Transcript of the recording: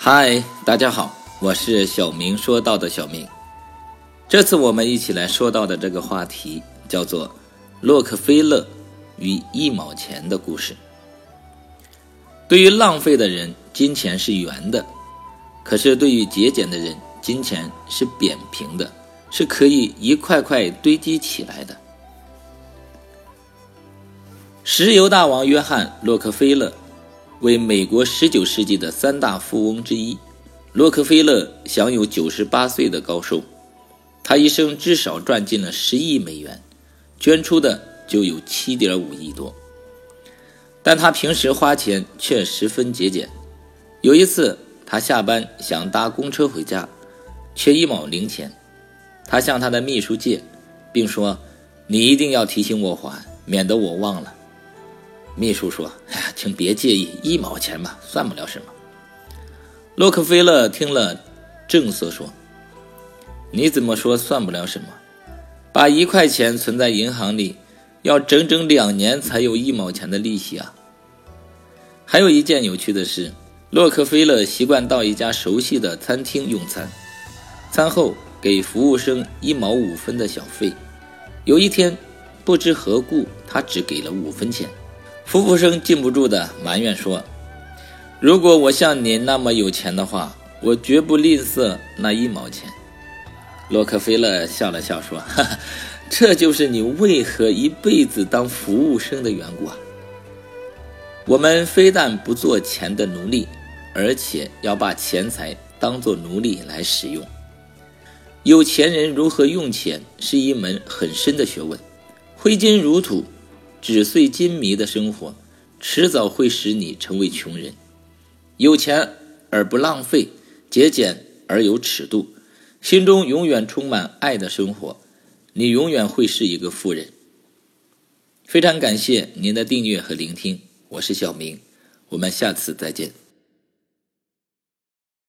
嗨，大家好，我是小明说到的小明。这次我们一起来说到的这个话题叫做洛克菲勒与一毛钱的故事。对于浪费的人，金钱是圆的；可是对于节俭的人，金钱是扁平的，是可以一块块堆积起来的。石油大王约翰·洛克菲勒为美国19世纪的三大富翁之一。洛克菲勒享有98岁的高寿，他一生至少赚进了10亿美元，捐出的就有7.5亿多。但他平时花钱却十分节俭。有一次，他下班想搭公车回家，缺一毛零钱，他向他的秘书借，并说：“你一定要提醒我还，免得我忘了。”秘书说：“哎呀，请别介意，一毛钱嘛，算不了什么。”洛克菲勒听了，正色说：“你怎么说算不了什么？把一块钱存在银行里，要整整两年才有一毛钱的利息啊！”还有一件有趣的事，洛克菲勒习惯到一家熟悉的餐厅用餐，餐后给服务生一毛五分的小费。有一天，不知何故，他只给了五分钱。服务生禁不住的埋怨说：“如果我像你那么有钱的话，我绝不吝啬那一毛钱。”洛克菲勒笑了笑说：“哈哈，这就是你为何一辈子当服务生的缘故啊！我们非但不做钱的奴隶，而且要把钱财当做奴隶来使用。有钱人如何用钱是一门很深的学问，挥金如土。”纸醉金迷的生活，迟早会使你成为穷人。有钱而不浪费，节俭而有尺度，心中永远充满爱的生活，你永远会是一个富人。非常感谢您的订阅和聆听，我是小明，我们下次再见。